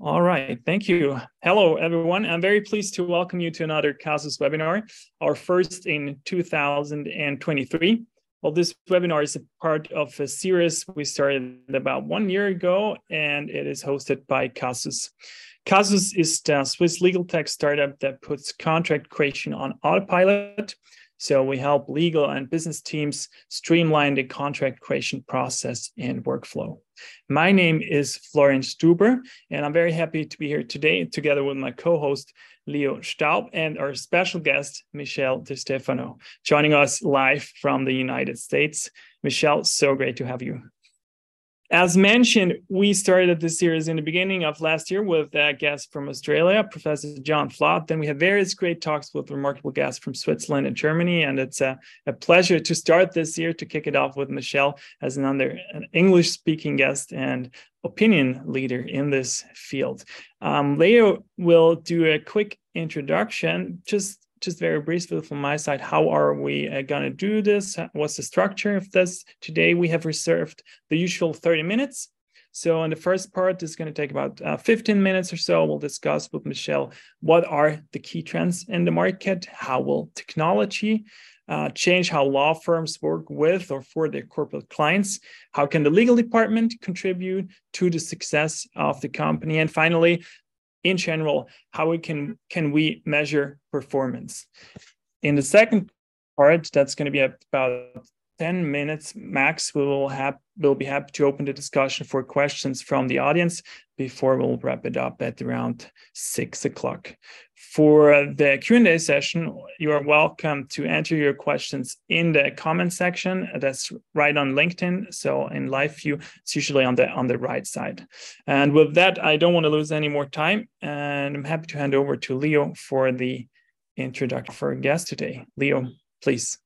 All right, thank you. Hello, everyone. I'm very pleased to welcome you to another Casus webinar, our first in 2023. Well, this webinar is a part of a series we started about one year ago, and it is hosted by Casus. Casus is the Swiss legal tech startup that puts contract creation on autopilot so we help legal and business teams streamline the contract creation process and workflow. My name is Florian Stuber, and I'm very happy to be here today together with my co-host Leo Staub and our special guest Michele DeStefano, joining us live from the United States. Michele, so great to have you. As mentioned, we started this series in the beginning of last year with a guest from Australia, Professor John Flood. Then we had various great talks with remarkable guests from Switzerland and Germany. And it's a, a pleasure to start this year to kick it off with Michele as another an English speaking guest and opinion leader in this field. Um, Leo will do a quick introduction, just just very briefly from my side, how are we uh, going to do this? What's the structure of this? Today, we have reserved the usual 30 minutes. So, in the first part, is going to take about uh, 15 minutes or so. We'll discuss with Michele what are the key trends in the market, how will technology uh, change how law firms work with or for their corporate clients, how can the legal department contribute to the success of the company, and finally, in general how we can can we measure performance. In the second part that's going to be about 10 minutes max we will have we'll be happy to open the discussion for questions from the audience before we'll wrap it up at around six o'clock for the q&a session you are welcome to enter your questions in the comment section that's right on linkedin so in live view it's usually on the on the right side and with that i don't want to lose any more time and i'm happy to hand over to leo for the introduction for our guest today leo please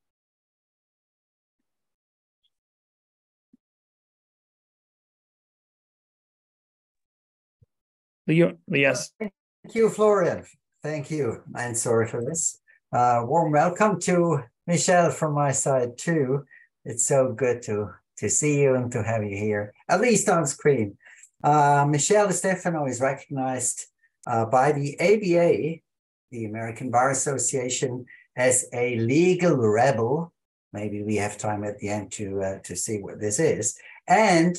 Leo, yes. Thank you, Florian. Thank you. I'm sorry for this. Uh, warm welcome to Michele from my side too. It's so good to to see you and to have you here, at least on screen. Uh, Michele Stefano is recognized uh, by the ABA, the American Bar Association, as a legal rebel. Maybe we have time at the end to uh, to see what this is, and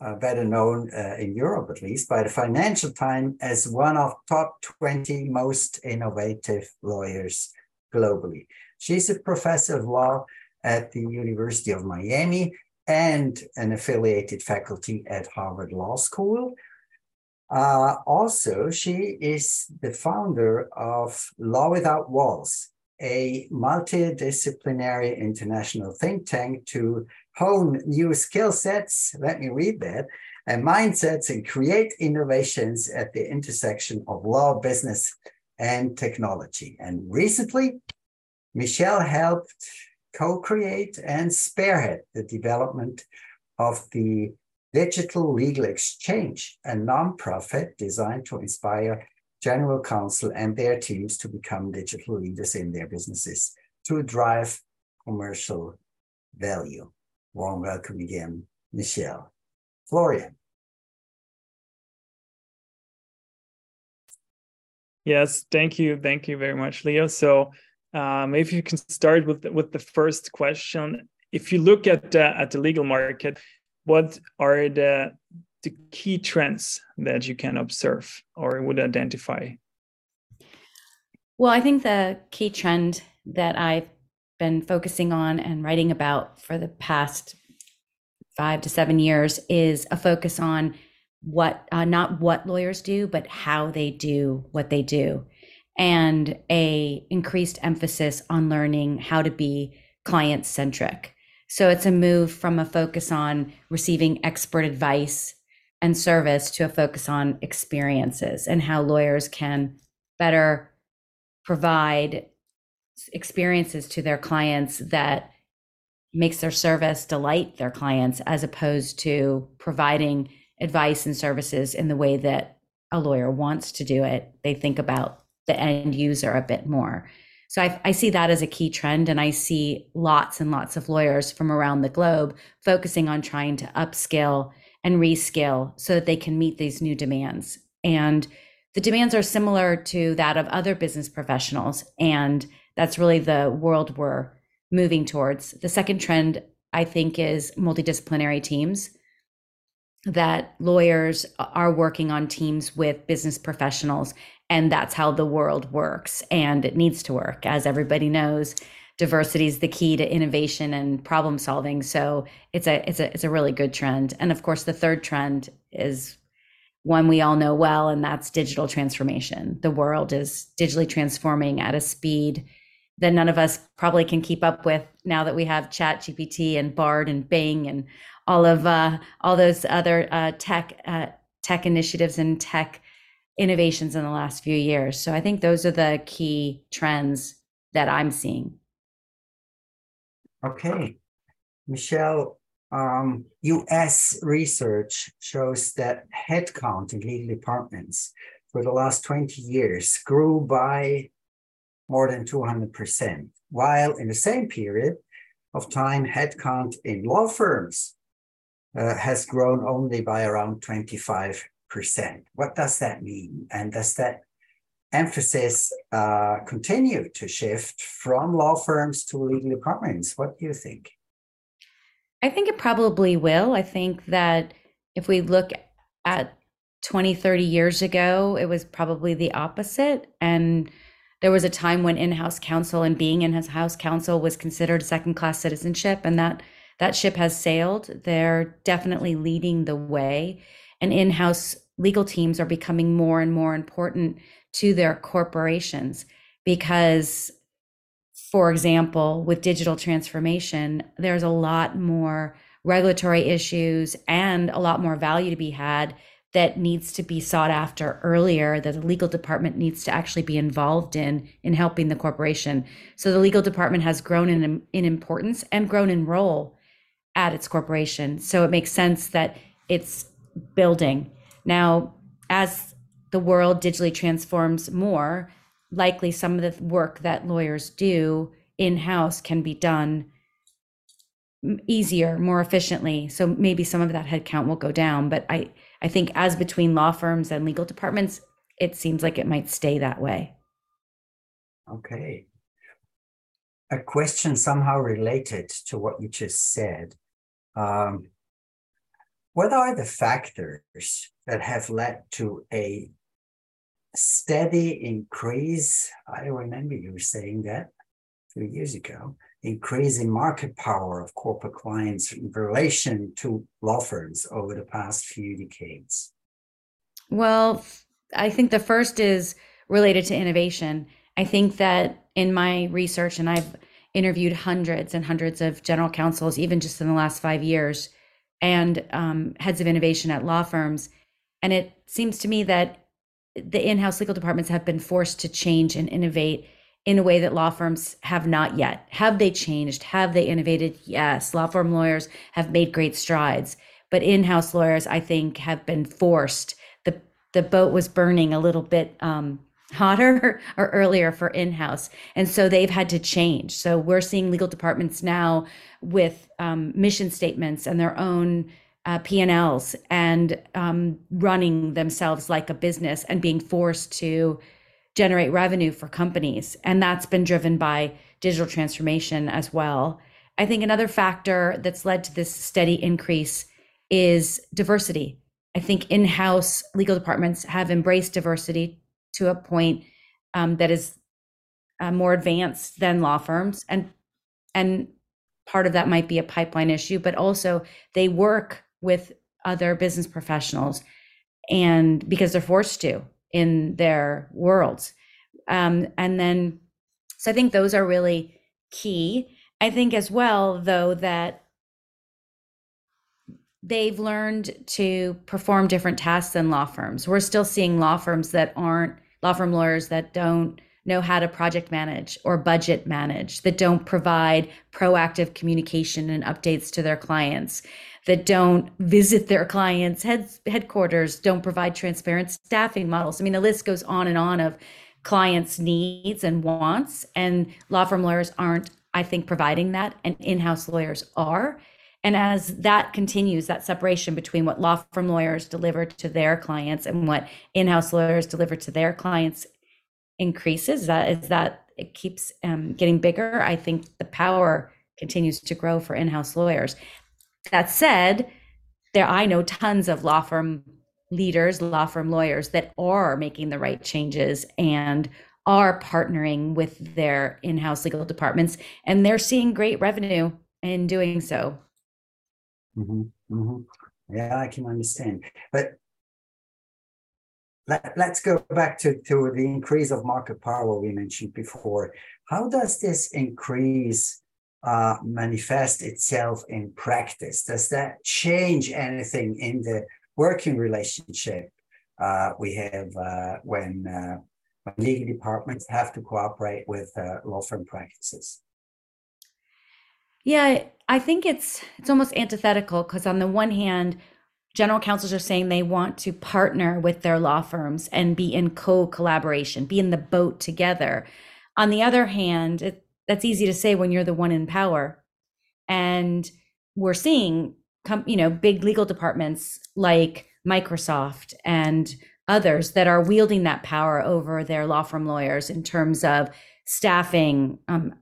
uh, better known uh, in Europe at least by the Financial Times as one of top 20 most innovative lawyers globally. She's a professor of law at the University of Miami and an affiliated faculty at Harvard Law School. Uh, also, she is the founder of Law Without Walls, a multidisciplinary international think tank to hone new skill sets. Let me read that. And mindsets and create innovations at the intersection of law, business, and technology. And recently, Michele helped co create and spearhead the development of the Digital Legal Exchange, a nonprofit designed to inspire general counsel and their teams to become digital leaders in their businesses to drive commercial value. Warm welcome again, Michele. Florian. Yes, thank you. Thank you very much, Leo. So um, if you can start with, with the first question. If you look at, uh, at the legal market, what are the, the key trends that you can observe or would identify? Well, I think the key trend that I've been focusing on and writing about for the past five to seven years is a focus on what uh, not what lawyers do but how they do what they do and a increased emphasis on learning how to be client centric so it's a move from a focus on receiving expert advice and service to a focus on experiences and how lawyers can better provide experiences to their clients that makes their service delight their clients as opposed to providing advice and services in the way that a lawyer wants to do it they think about the end user a bit more So I, I, see that as a key trend, and I see lots and lots of lawyers from around the globe focusing on trying to upskill and reskill so that they can meet these new demands. And the demands are similar to that of other business professionals, and that's really the world we're moving towards. The second trend, I think, is multidisciplinary teams. That lawyers are working on teams with business professionals and that's how the world works and it needs to work as everybody knows diversity is the key to innovation and problem solving so it's a it's a it's a really good trend and of course the third trend is one we all know well and that's digital transformation the world is digitally transforming at a speed that none of us probably can keep up with now that we have chat gpt and bard and bing and all of uh, all those other uh, tech uh, tech initiatives and tech innovations in the last few years. So I think those are the key trends that I'm seeing. Okay. Michele, um, US research shows that headcount in legal departments for the last 20 years grew by more than 200%, while in the same period of time, headcount in law firms uh, has grown only by around 25 percent. What does that mean? And does that emphasis uh, continue to shift from law firms to legal departments? What do you think? I think it probably will. I think that if we look at 20, 30 years ago, it was probably the opposite. And there was a time when in-house counsel and being in-house counsel was considered second-class citizenship, and that that ship has sailed. They're definitely leading the way and in-house legal teams are becoming more and more important to their corporations because for example with digital transformation there's a lot more regulatory issues and a lot more value to be had that needs to be sought after earlier that the legal department needs to actually be involved in in helping the corporation so the legal department has grown in in importance and grown in role at its corporation so it makes sense that it's building. Now, as the world digitally transforms more, likely some of the work that lawyers do in house can be done easier, more efficiently. So maybe some of that headcount will go down. But I, I think as between law firms and legal departments, it seems like it might stay that way. Okay. A question somehow related to what you just said. Um, what are the factors that have led to a steady increase? I remember you saying that two years ago increase in market power of corporate clients in relation to law firms over the past few decades? Well, I think the first is related to innovation. I think that in my research, and I've interviewed hundreds and hundreds of general counsels, even just in the last five years, and um, heads of innovation at law firms. And it seems to me that the in house legal departments have been forced to change and innovate in a way that law firms have not yet. Have they changed? Have they innovated? Yes. Law firm lawyers have made great strides, but in house lawyers, I think, have been forced. The, the boat was burning a little bit um, hotter or earlier for in-house and so they've had to change so we're seeing legal departments now with um, mission statements and their own uh, p&l's and um, running themselves like a business and being forced to generate revenue for companies. And that's been driven by digital transformation as well. I think another factor that's led to this steady increase is diversity. I think in-house legal departments have embraced diversity to a point um, that is uh, more advanced than law firms. And and part of that might be a pipeline issue but also they work with other business professionals and because they're forced to in their worlds. Um, and then so i think those are really key. I think as well though that they've learned to perform different tasks than law firms. We're still seeing law firms that aren't law firm lawyers that don't know how to project manage or budget manage, that don't provide proactive communication and updates to their clients, that don't visit their clients' head, headquarters, don't provide transparent staffing models. I mean, the list goes on and on of clients' needs and wants. And law firm lawyers aren't, I think, providing that, and in house lawyers are. And as that continues, that separation between what law firm lawyers deliver to their clients and what in house lawyers deliver to their clients increases, that is that it keeps um, getting bigger. I think the power continues to grow for in house lawyers. That said, there I know tons of law firm leaders, law firm lawyers that are making the right changes and are partnering with their in-house legal departments and they're seeing great revenue in doing so. Mm-hmm, mm-hmm. Yeah, I can understand. But let, us go back to, to the increase of market power we mentioned before. How does this increase uh, manifest itself in practice? Does that change anything in the working relationship uh, we have uh, when, uh, when legal departments have to cooperate with uh, law firm practices? Yeah, I think it's it's almost antithetical because on the one hand, general counsels are saying they want to partner with their law firms and be in co-collaboration, be in the boat together. On the other hand, it, that's easy to say when you're the one in power, and we're seeing you know, big legal departments like Microsoft and others that are wielding that power over their law firm lawyers in terms of staffing, um,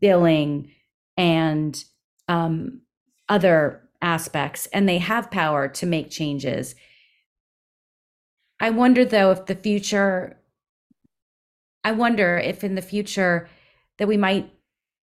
billing, and um, other aspects, and they have power to make changes. I wonder, though, if the future, I wonder if in the future that we might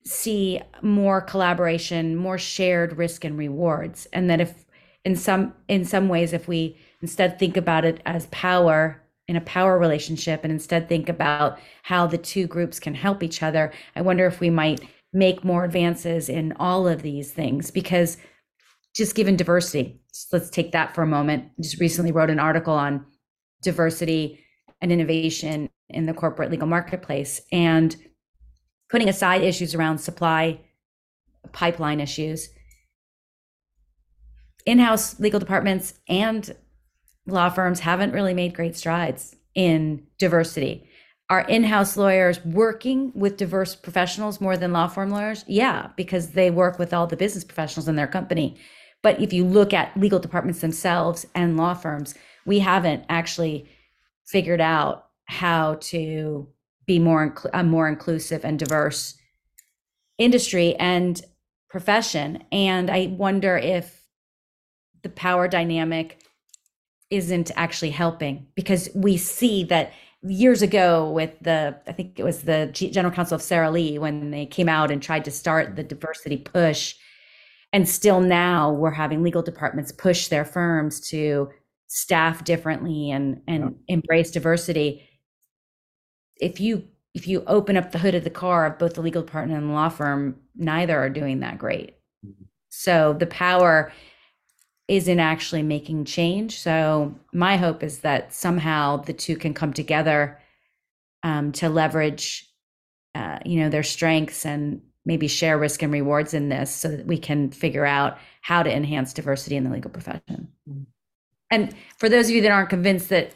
see more collaboration, more shared risk and rewards, and that if in some in some ways if we instead think about it as power in a power relationship and instead think about how the two groups can help each other, I wonder if we might make more advances in all of these things. Because just given diversity, let's take that for a moment. Just recently wrote an article on diversity and innovation in the corporate legal marketplace. And putting aside issues around supply pipeline issues, in house legal departments and law firms haven't really made great strides in diversity. Are in house lawyers working with diverse professionals more than law firm lawyers? Yeah, because they work with all the business professionals in their company. But if you look at legal departments themselves and law firms, we haven't actually figured out how to be more a more inclusive and diverse industry and profession and i wonder if the power dynamic isn't actually helping because we see that years ago with the i think it was the general counsel of sara lee when they came out and tried to start the diversity push and still now we're having legal departments push their firms to staff differently and and yeah. embrace diversity if you if you open up the hood of the car of both the legal department and the law firm, neither are doing that great. Mm-hmm. So the power isn't actually making change. So my hope is that somehow the two can come together um, to leverage, uh, you know, their strengths and maybe share risk and rewards in this, so that we can figure out how to enhance diversity in the legal profession. Mm-hmm. And for those of you that aren't convinced that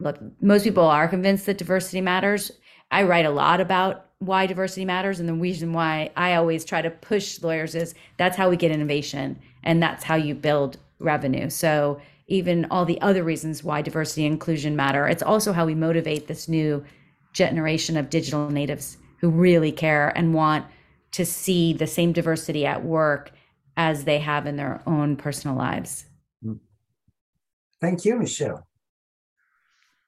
look, most people are convinced that diversity matters. I write a lot about why diversity matters. And the reason why I always try to push lawyers is that's how we get innovation and that's how you build revenue. So even all the other reasons why diversity and inclusion matter, it's also how we motivate this new generation of digital natives who really care and want to see the same diversity at work as they have in their own personal lives. Mm. Thank you, Michele.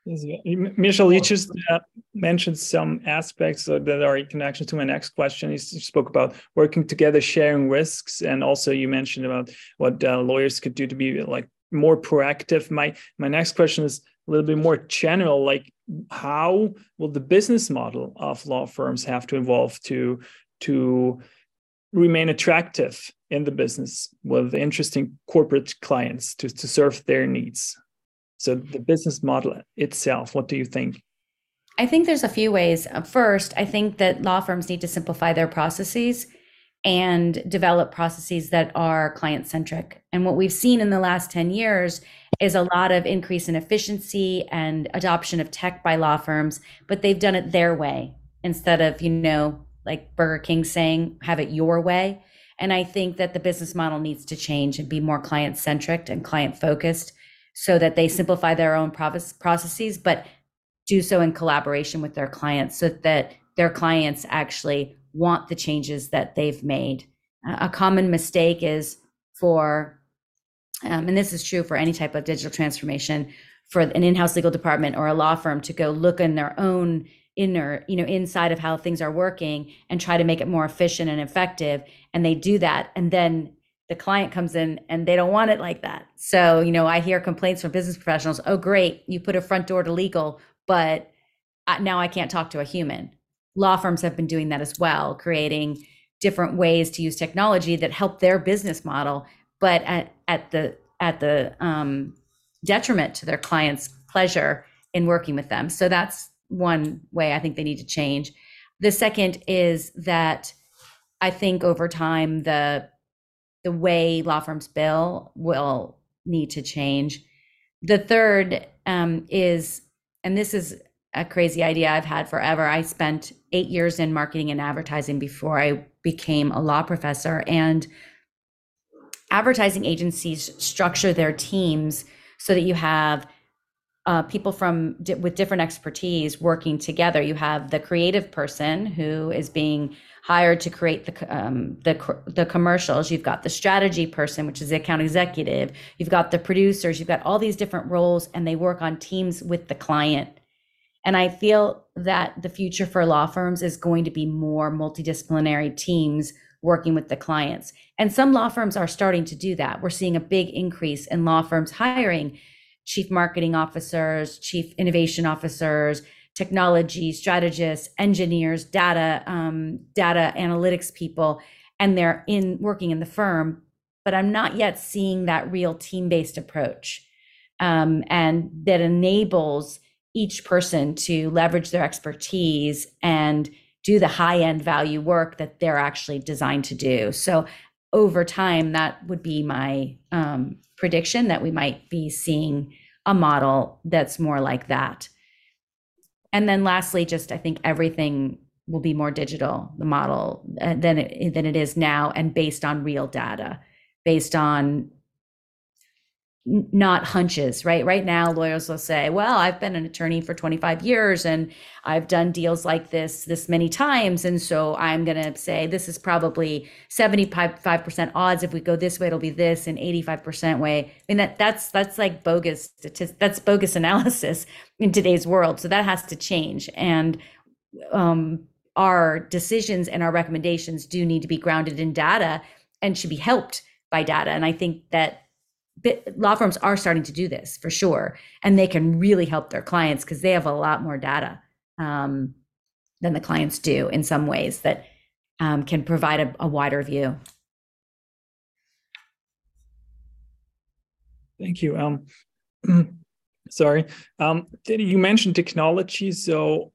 Michele, you just uh, mentioned some aspects that are in connection to my next question. You spoke about working together, sharing risks, and also you mentioned about what uh, lawyers could do to be like more proactive. My my next question is a little bit more general. Like, how will the business model of law firms have to evolve to to remain attractive in the business with interesting corporate clients to to serve their needs? So the business model itself, what do you think? I think there's a few ways. Uh, first, I think that law firms need to simplify their processes and develop processes that are client centric. And what we've seen in the last 10 years is a lot of increase in efficiency and adoption of tech by law firms, but they've done it their way instead of, you know, like Burger King saying, have it your way. And I think that the business model needs to change and be more client centric and client focused so that they simplify their own processes, but do so in collaboration with their clients so that their clients actually want the changes that they've made. A common mistake is for, um, and this is true for any type of digital transformation, for an in-house legal department or a law firm to go look in their own inner, you know, inside of how things are working and try to make it more efficient and effective. And they do that, and then the client comes in and they don't want it like that. So, you know, I hear complaints from business professionals. Oh, great, you put a front door to legal, but now I can't talk to a human law firms have been doing that as well, creating different ways to use technology that help their business model, but at, at the at the um, detriment to their clients' pleasure in working with them. So that's one way I think they need to change. The second is that I think over time the the way law firms bill will need to change. The third um, is, and this is a crazy idea I've had forever. I spent eight years in marketing and advertising before I became a law professor. And advertising agencies structure their teams so that you have uh, people from with different expertise working together. You have the creative person who is being hired to create the um, the the commercials. You've got the strategy person, which is the account executive. You've got the producers. You've got all these different roles, and they work on teams with the client. And I feel that the future for law firms is going to be more multidisciplinary teams working with the clients. And some law firms are starting to do that. We're seeing a big increase in law firms hiring chief marketing officers, chief innovation officers, technology strategists, engineers, data um, data analytics people, and they're in working in the firm. But I'm not yet seeing that real team based approach, um, and that enables each person to leverage their expertise and do the high end value work that they're actually designed to do. So over time, that would be my um, prediction that we might be seeing a model that's more like that. And then lastly, just I think everything will be more digital, the model uh, than it, than it is now, and based on real data, based on not hunches, right? Right now, lawyers will say, well, I've been an attorney for 25 years and I've done deals like this this many times. And so I'm going to say this is probably 75% odds. If we go this way, it'll be this and 85% way. I mean, that that's, that's like bogus, that's bogus analysis in today's world. So that has to change. And, um, our decisions and our recommendations do need to be grounded in data and should be helped by data. And I think that law firms are starting to do this for sure and they can really help their clients because they have a lot more data um, than the clients do in some ways that um, can provide a, a, wider view. Thank you um, sorry. Um, you mentioned technology so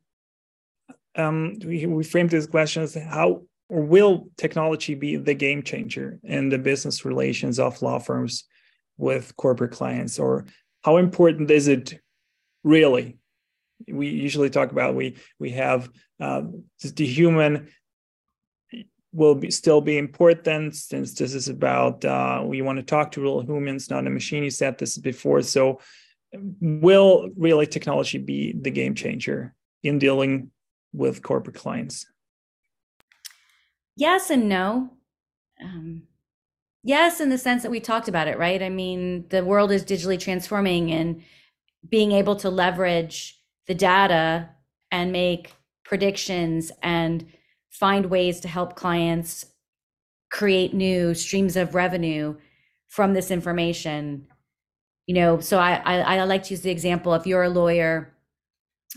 um, we, we framed this question as how or will technology be the game changer in the business relations of law firms with corporate clients or how important is it really? We usually talk about we we have uh, the human will be, still be important since this is about uh, we want to talk to real humans not a machine. You said this before. So will really technology be the game changer in dealing with corporate clients? Yes and no. Um, Yes, in the sense that we talked about it, right? I mean, the world is digitally transforming and being able to leverage the data and make predictions and find ways to help clients create new streams of revenue from this information you know so i i, I like to use the example if you're a lawyer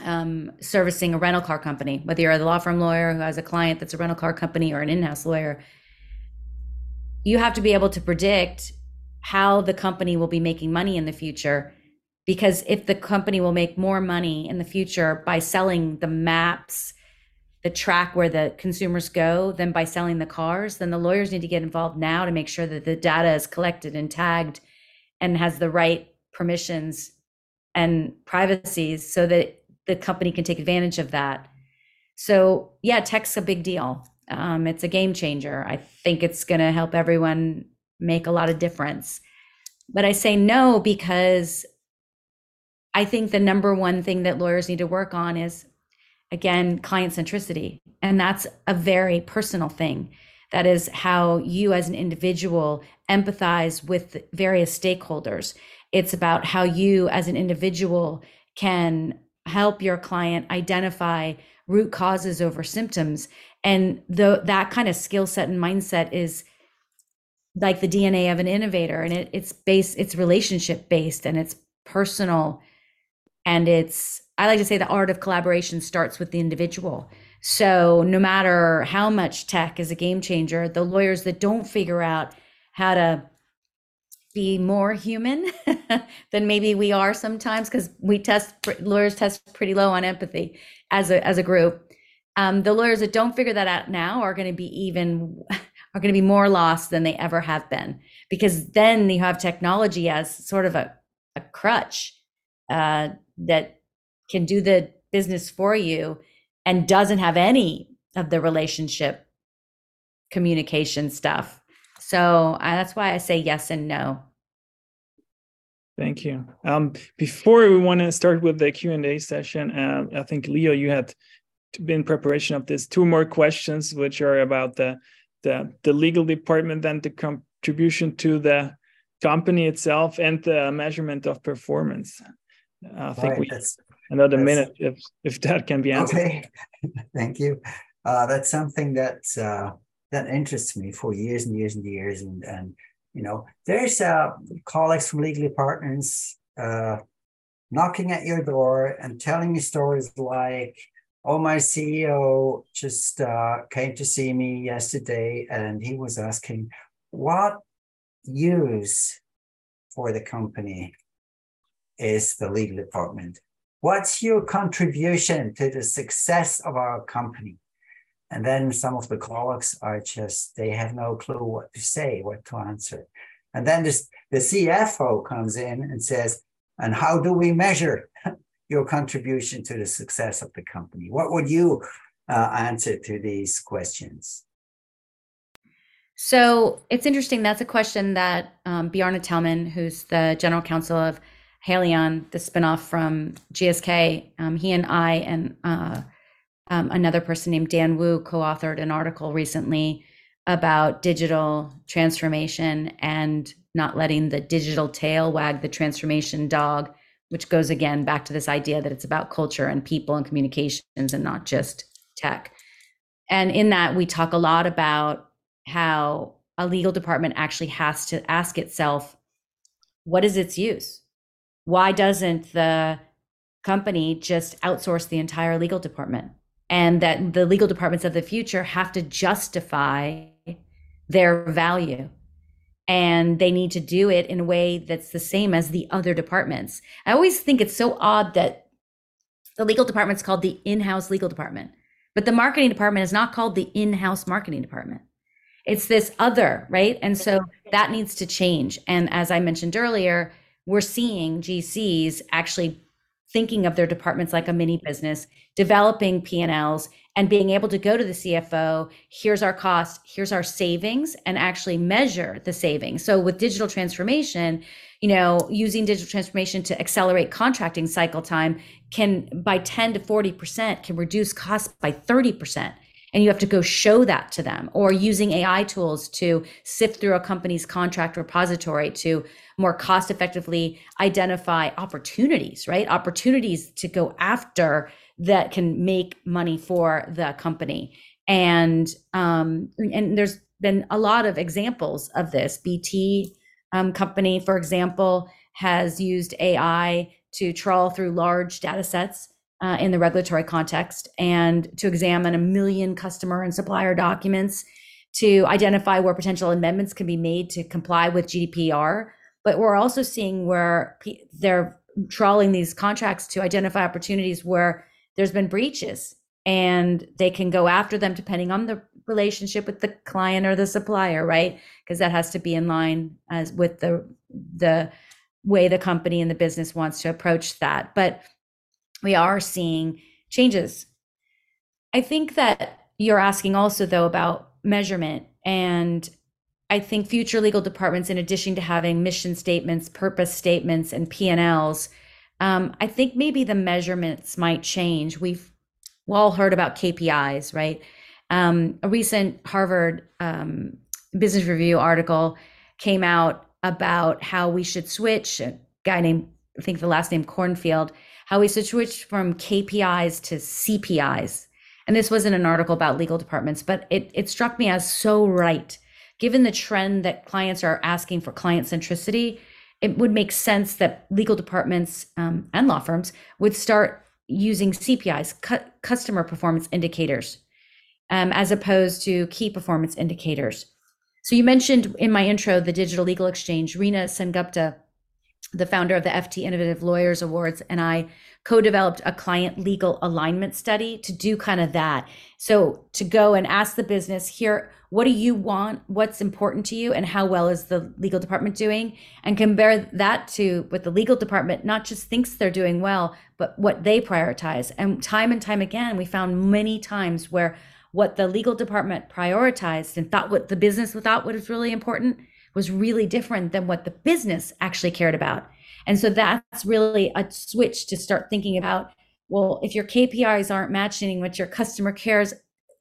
um, servicing a rental car company whether you're a law firm lawyer who has a client that's a rental car company or an in-house lawyer you have to be able to predict how the company will be making money in the future because if the company will make more money in the future by selling the maps the track where the consumers go than by selling the cars, then the lawyers need to get involved now to make sure that the data is collected and tagged and has the right permissions and privacies so that the company can take advantage of that. So, yeah, tech's a big deal. Um, it's a game changer. I think it's going to help everyone make a lot of difference. But I say no because I think the number one thing that lawyers need to work on is, again, client centricity. And that's a very personal thing. That is how you as an individual empathize with various stakeholders. It's about how you as an individual can help your client identify root causes over symptoms. And the, that kind of skill set and mindset is like the DNA of an innovator. And it, it's based, it's relationship based and it's personal. And it's, I like to say the art of collaboration starts with the individual. So no matter how much tech is a game changer, the lawyers that don't figure out how to be more human than maybe we are sometimes because we test lawyers test pretty low on empathy as a as a group. Um, the lawyers that don't figure that out now are going to be even are going to be more lost than they ever have been because then you have technology as sort of a, a crutch uh, that can do the business for you and doesn't have any of the relationship communication stuff. So uh, that's why I say yes and no. Thank you. Um, before we want to start with the Q and A session, uh, I think Leo, you had been preparation of this two more questions, which are about the the, the legal department and the contribution to the company itself and the measurement of performance. I think right, we another minute if if that can be answered. Okay, thank you. Uh, that's something that uh, that interests me for years and years and years, and and you know, there's uh, colleagues from legal departments uh, knocking at your door and telling you stories like, "Oh, my CEO just uh, came to see me yesterday, and he was asking what use for the company is the legal department." What's your contribution to the success of our company? And then some of the colleagues are just, they have no clue what to say, what to answer. And then this, the CFO comes in and says, and how do we measure your contribution to the success of the company? What would you uh, answer to these questions? So it's interesting. That's a question that um, Bjarne Tellmann, who's the general counsel of Haleon, the spinoff from GSK, um, he and I and uh, um, another person named Dan Wu co-authored an article recently about digital transformation and not letting the digital tail wag the transformation dog, which goes again back to this idea that it's about culture and people and communications and not just tech. And in that, we talk a lot about how a legal department actually has to ask itself, what is its use? why doesn't the company just outsource the entire legal department? And that the legal departments of the future have to justify their value. And they need to do it in a way that's the same as the other departments. I always think it's so odd that the legal department is called the in house legal department, but the marketing department is not called the in house marketing department. It's this other, right? And so that needs to change. And as I mentioned earlier, we're seeing GCs actually thinking of their departments like a mini mm-hmm. business, developing P&Ls and being able to go to the CFO, here's our cost, here's our savings and actually measure the savings. So with digital transformation, you know, using digital transformation to accelerate contracting cycle time can by 10 to 40% can reduce costs by 30% and you have to go show that to them or using ai tools to sift through a company's contract repository to more cost effectively identify opportunities right? Opportunities to go after that can make money for the company. And um and there's been a lot of examples of this. Bt um, company for example has used ai to trawl through large data sets uh, in the regulatory context and to examine a million customer and supplier documents to identify where potential amendments can be made to comply with GDPR. But we're also seeing where they're trawling these contracts to identify opportunities where there's been breaches and they can go after them depending on the relationship with the client or the supplier, right? Because that has to be in line as with the the way the company and the business wants to approach that. But we are seeing changes. I think that you're asking also though about measurement and I think future legal departments, in addition to having mission statements, purpose statements, and P&Ls, um, I think maybe the measurements might change. We've all heard about KPIs, right? Um, a recent Harvard um, Business Review article came out about how we should switch. A guy named, I think the last name Kornfield, how we should switch from KPIs to CPIs. And this wasn't an article about legal departments, but it, it struck me as so right. Given the trend that clients are asking for client centricity, it would make sense that legal departments um, and law firms would start using CPIs, cu- customer performance indicators, um, as opposed to key performance indicators. So you mentioned in my intro the Digital Legal Exchange. Reena Sengupta, the founder of the FT Innovative Lawyers Awards, and I co-developed a client legal alignment study to do kind of that. So to go and ask the business here, what do you want? What's important to you? And how well is the legal department doing? And compare that to what the legal department not just thinks they're doing well, but what they prioritize. And time and time again, we found many times where what the legal department prioritized and thought what the business thought what was really important was really different than what the business actually cared about. And so that's really a switch to start thinking about well, if your KPIs aren't matching what your customer cares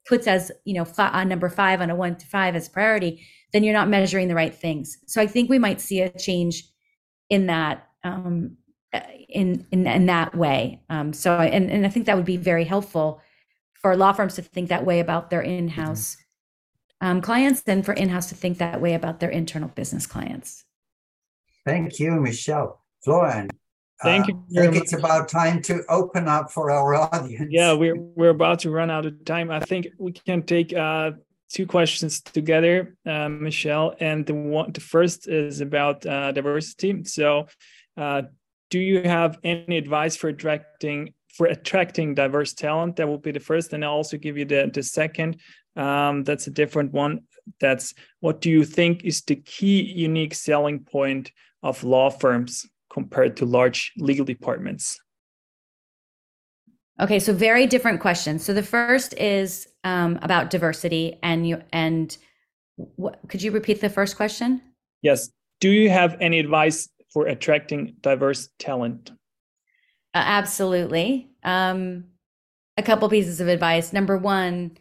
puts as, you know, five, on number five on a one to five as priority, then you're not measuring the right things. So I think we might see a change in that um, in, in in that way. Um, so and and I think that would be very helpful for law firms to think that way about their in-house um, clients and for in-house to think that way about their internal business clients. Thank you, Michele. Florian, Thank you. Uh, I think it's about time to open up for our audience. Yeah, we're we're about to run out of time. I think we can take uh, two questions together, uh, Michele. And the one, the first is about uh, diversity. So, uh, do you have any advice for attracting for attracting diverse talent? That will be the first, and I'll also give you the the second. Um, that's a different one. That's what do you think is the key unique selling point of law firms compared to large legal departments? Okay, so very different questions. So the first is um, about diversity, and you and what, could you repeat the first question? Yes. Do you have any advice for attracting diverse talent? Uh, absolutely. Um, a couple pieces of advice. Number one,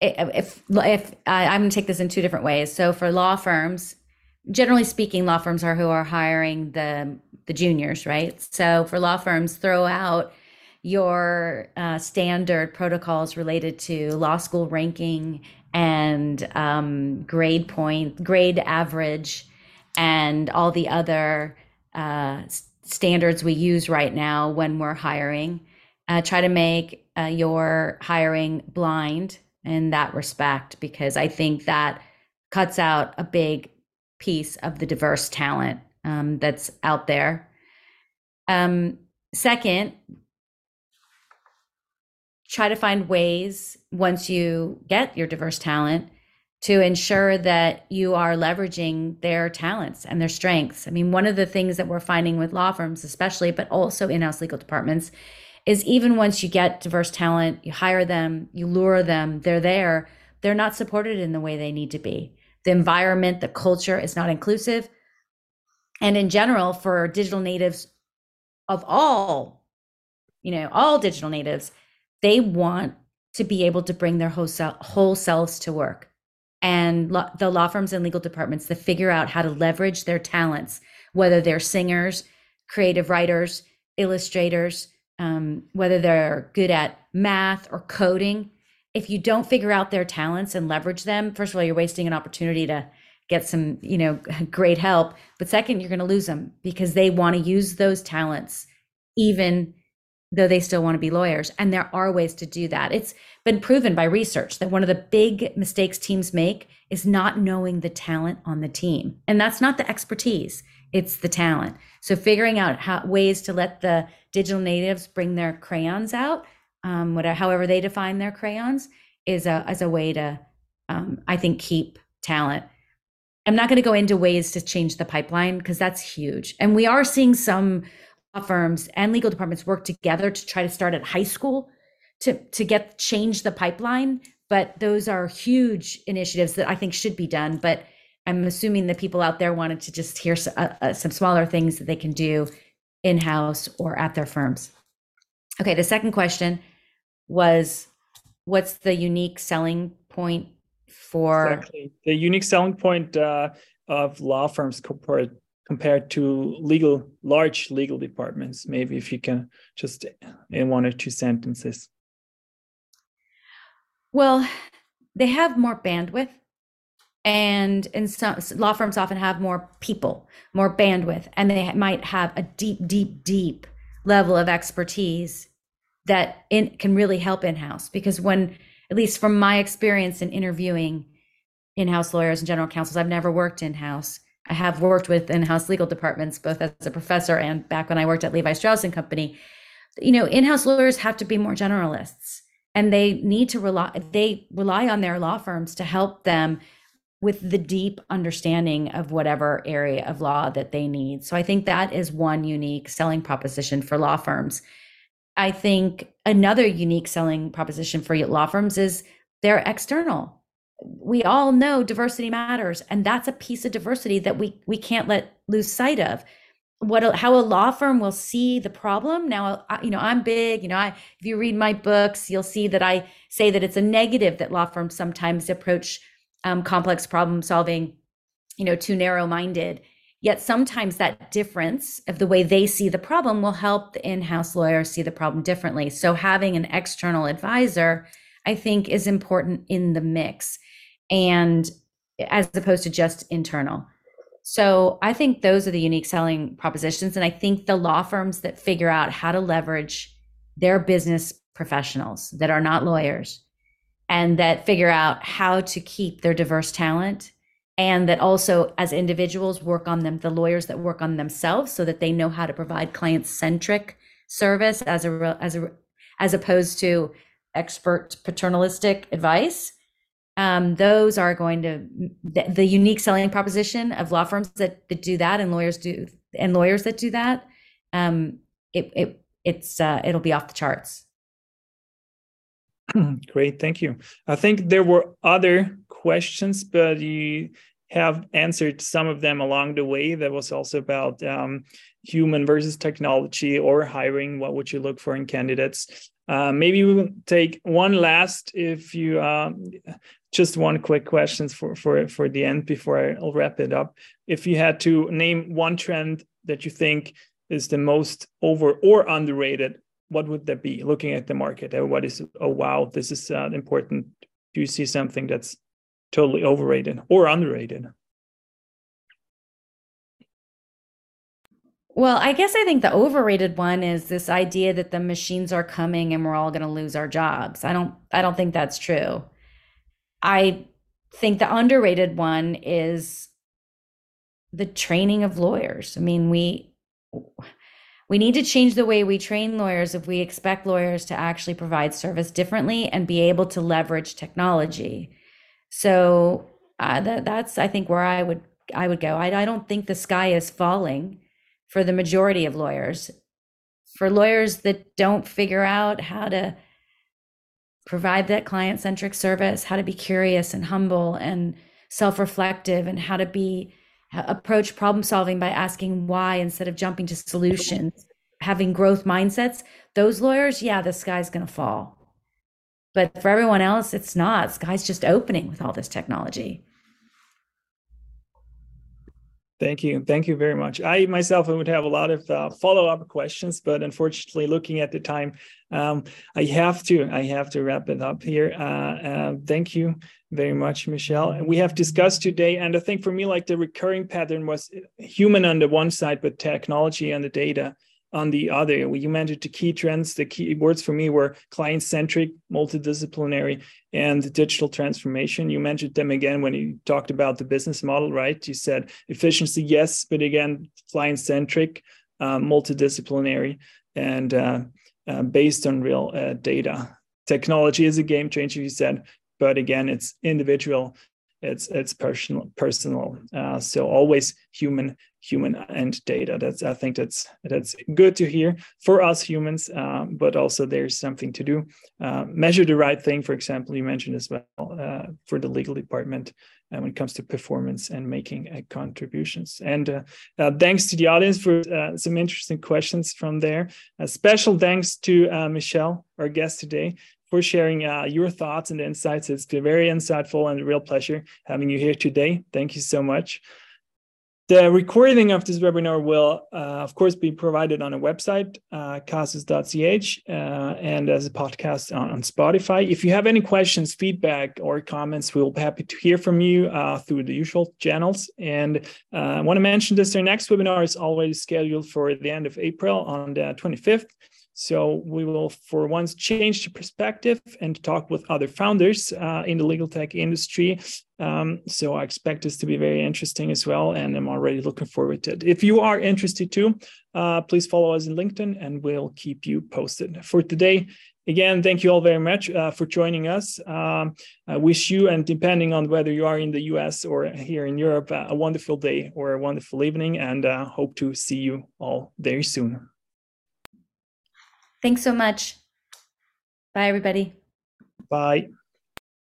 if if I'm going to take this in two different ways. So for law firms, generally speaking, law firms are who are hiring the the juniors, right? So for law firms, throw out your uh, standard protocols related to law school ranking and um, grade point, grade average, and all the other uh, standards we use right now when we're hiring. Uh, try to make uh, your hiring blind in that respect because I think that cuts out a big piece of the diverse talent um, that's out there. Um, second, try to find ways once you get your diverse talent to ensure that you are leveraging their talents and their strengths. I mean, one of the things that we're finding with law firms, especially, but also in house legal departments, is even once you get diverse talent, you hire them, you lure them, they're there, they're not supported in the way they need to be the environment, the culture is not inclusive. And in general, for digital natives of all, you know, all digital natives, they want to be able to bring their whole, self, whole selves to work. And lo- the law firms and legal departments to figure out how to leverage their talents, whether they're singers, creative writers, illustrators, um, whether they're good at math or coding, if you don't figure out their talents and leverage them, first of all, you're wasting an opportunity to get some, you know, great help. But second, you're going to lose them because they want to use those talents, even though they still want to be lawyers. And there are ways to do that. It's been proven by research that one of the big mistakes teams make is not knowing the talent on the team. And that's not the expertise, it's the talent. So figuring out how ways to let the digital natives bring their crayons out um, whatever, however they define their crayons, is a as a way to, um, I think, keep talent. I'm not going to go into ways to change the pipeline because that's huge, and we are seeing some firms and legal departments work together to try to start at high school to to get change the pipeline. But those are huge initiatives that I think should be done. But I'm assuming the people out there wanted to just hear uh, uh, some smaller things that they can do in house or at their firms. Okay, the second question was what's the unique selling point for exactly. the unique selling point uh, of law firms compared compared to legal large legal departments maybe if you can just in one or two sentences. Well they have more bandwidth and in some law firms often have more people more bandwidth and they might have a deep deep deep level of expertise that in, can really help in-house because when at least from my experience in interviewing in-house lawyers and general counsels i've never worked in-house i have worked with in-house legal departments both as a professor and back when i worked at levi strauss and company you know in-house lawyers have to be more generalists and they need to rely they rely on their law firms to help them with the deep understanding of whatever area of law that they need. So I think that is one unique selling proposition for law firms. I think another unique selling proposition for law firms is they're external. We all know diversity matters and that's a piece of diversity that we we can't let lose sight of. What how a law firm will see the problem. Now, you know, I'm big, you know, I if you read my books, you'll see that I say that it's a negative that law firms sometimes approach um, complex problem solving, you know, too narrow minded. Yet sometimes that difference of the way they see the problem will help the in house lawyer see the problem differently. So having an external advisor, I think, is important in the mix and as opposed to just internal. So I think those are the unique selling propositions. And I think the law firms that figure out how to leverage their business professionals that are not lawyers and that figure out how to keep their diverse talent and that also as individuals work on them the lawyers that work on themselves so that they know how to provide client centric service as a as a as opposed to expert paternalistic advice um, those are going to the, the, unique selling proposition of law firms that, that do that and lawyers do and lawyers that do that um, it, it it's uh, it'll be off the charts Great, thank you. I think there were other questions, but you have answered some of them along the way. That was also about um, human versus technology or hiring. What would you look for in candidates? Uh, maybe we will take one last, if you um, just one quick questions for for for the end before I'll wrap it up. If you had to name one trend that you think is the most over or underrated what would that be? Looking at the market what is oh wow this is uh, important. Do you see something that's totally overrated or underrated well i guess i think the overrated one is this idea that the machines are coming and we're all going to lose our jobs i don't i don't think that's true i think the underrated one is the training of lawyers i mean we we need to change the way we train lawyers if we expect lawyers to actually provide service differently and be able to leverage technology. So uh, that, that's, I think, where I would I would go. I, I don't think the sky is falling for the majority of lawyers. For lawyers that don't figure out how to provide that client centric service, how to be curious and humble and self reflective, and how to be uh, approach problem solving by asking why instead of jumping to solutions, having growth mindsets, those lawyers, yeah, the sky's going to fall. But for everyone else, it's not. Sky's just opening with all this technology. Thank you. Thank you very much. I myself would have a lot of uh, follow up questions, but unfortunately, looking at the time, um, I have to I have to wrap it up here. Uh, uh, thank you very much, Michele. We have discussed today, and I think for me, like the recurring pattern was human on the one side, but technology and the data on the other. You mentioned the key trends. The key words for me were client centric, multidisciplinary, and digital transformation. You mentioned them again when you talked about the business model, right? You said efficiency, yes, but again, client centric, uh, multidisciplinary, and uh, uh, based on real uh, data. Technology is a game changer, you said, but again, it's individual it's it's personal personal uh, so always human human and data. That's i think that's that's good to hear for us humans uh, but also there's something to do. Uh, measure the right thing for example you mentioned as well uh, for the legal department uh, when it comes to performance and making uh, contributions. And thanks to the audience for some interesting questions from there. Special thanks to Michele our guest today for sharing uh, your thoughts and insights. It's been very insightful and a real pleasure having you here today. Thank you so much. The recording of this webinar will, uh, of course, be provided on a website, uh, casus.ch, uh, and as a podcast on, on, Spotify. If you have any questions, feedback, or comments, we'll be happy to hear from you uh, through the usual channels. And uh, I want to mention this, our next webinar is already scheduled for the end of April on the 25th. So we will, for once, change the perspective and talk with other founders uh, in the legal tech industry. Um, so I expect this to be very interesting as well, and I'm already looking forward to it. If you are interested too, uh, please follow us in LinkedIn, and we'll keep you posted. For today, again, thank you all very much uh, for joining us. Um, I wish you, and depending on whether you are in the US or here in Europe, a wonderful day or a wonderful evening, and uh, hope to see you all very soon. Thanks so much. Bye, everybody. Bye.